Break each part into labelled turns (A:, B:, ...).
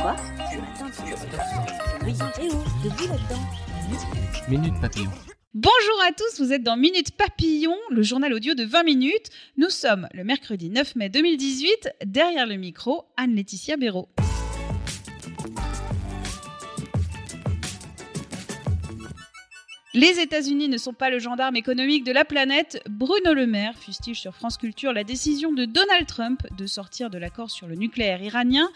A: Quoi
B: Minute Papillon.
C: Bonjour à tous, vous êtes dans Minute Papillon, le journal audio de 20 minutes. Nous sommes le mercredi 9 mai 2018. Derrière le micro, Anne-Laetitia Béraud. Les États-Unis ne sont pas le gendarme économique de la planète. Bruno Le Maire fustige sur France Culture la décision de Donald Trump de sortir de l'accord sur le nucléaire iranien.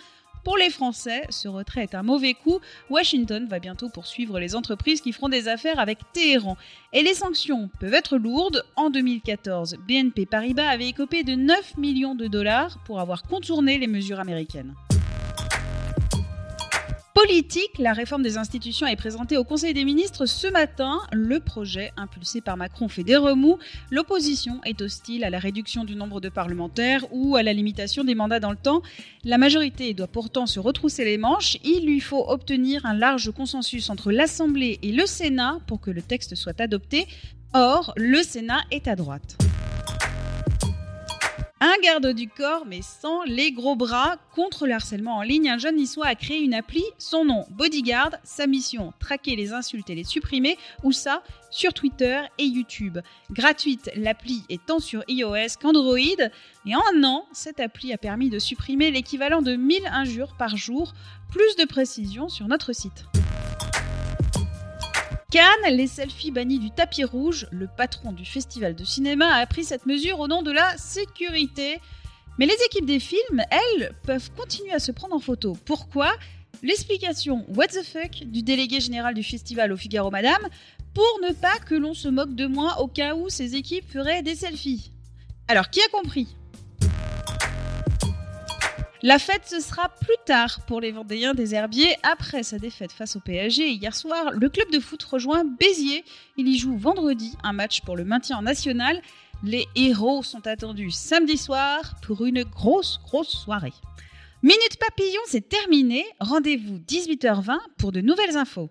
C: Pour les Français, ce retrait est un mauvais coup. Washington va bientôt poursuivre les entreprises qui feront des affaires avec Téhéran. Et les sanctions peuvent être lourdes. En 2014, BNP Paribas avait écopé de 9 millions de dollars pour avoir contourné les mesures américaines. Politique, la réforme des institutions est présentée au Conseil des ministres ce matin. Le projet, impulsé par Macron, fait des remous. L'opposition est hostile à la réduction du nombre de parlementaires ou à la limitation des mandats dans le temps. La majorité doit pourtant se retrousser les manches. Il lui faut obtenir un large consensus entre l'Assemblée et le Sénat pour que le texte soit adopté. Or, le Sénat est à droite. Un garde du corps, mais sans les gros bras, contre le harcèlement en ligne, un jeune niçois a créé une appli, son nom Bodyguard, sa mission traquer les insultes et les supprimer, ou ça sur Twitter et YouTube. Gratuite, l'appli est tant sur iOS qu'Android, et en un an, cette appli a permis de supprimer l'équivalent de 1000 injures par jour. Plus de précisions sur notre site. Cannes, les selfies bannis du tapis rouge, le patron du festival de cinéma a pris cette mesure au nom de la sécurité. Mais les équipes des films, elles, peuvent continuer à se prendre en photo. Pourquoi? L'explication What the fuck du délégué général du festival au Figaro Madame pour ne pas que l'on se moque de moi au cas où ces équipes feraient des selfies. Alors, qui a compris? La fête, ce sera plus tard pour les Vendéens des Herbiers. Après sa défaite face au PSG hier soir, le club de foot rejoint Béziers. Il y joue vendredi un match pour le maintien en national. Les héros sont attendus samedi soir pour une grosse, grosse soirée. Minute Papillon, c'est terminé. Rendez-vous 18h20 pour de nouvelles infos.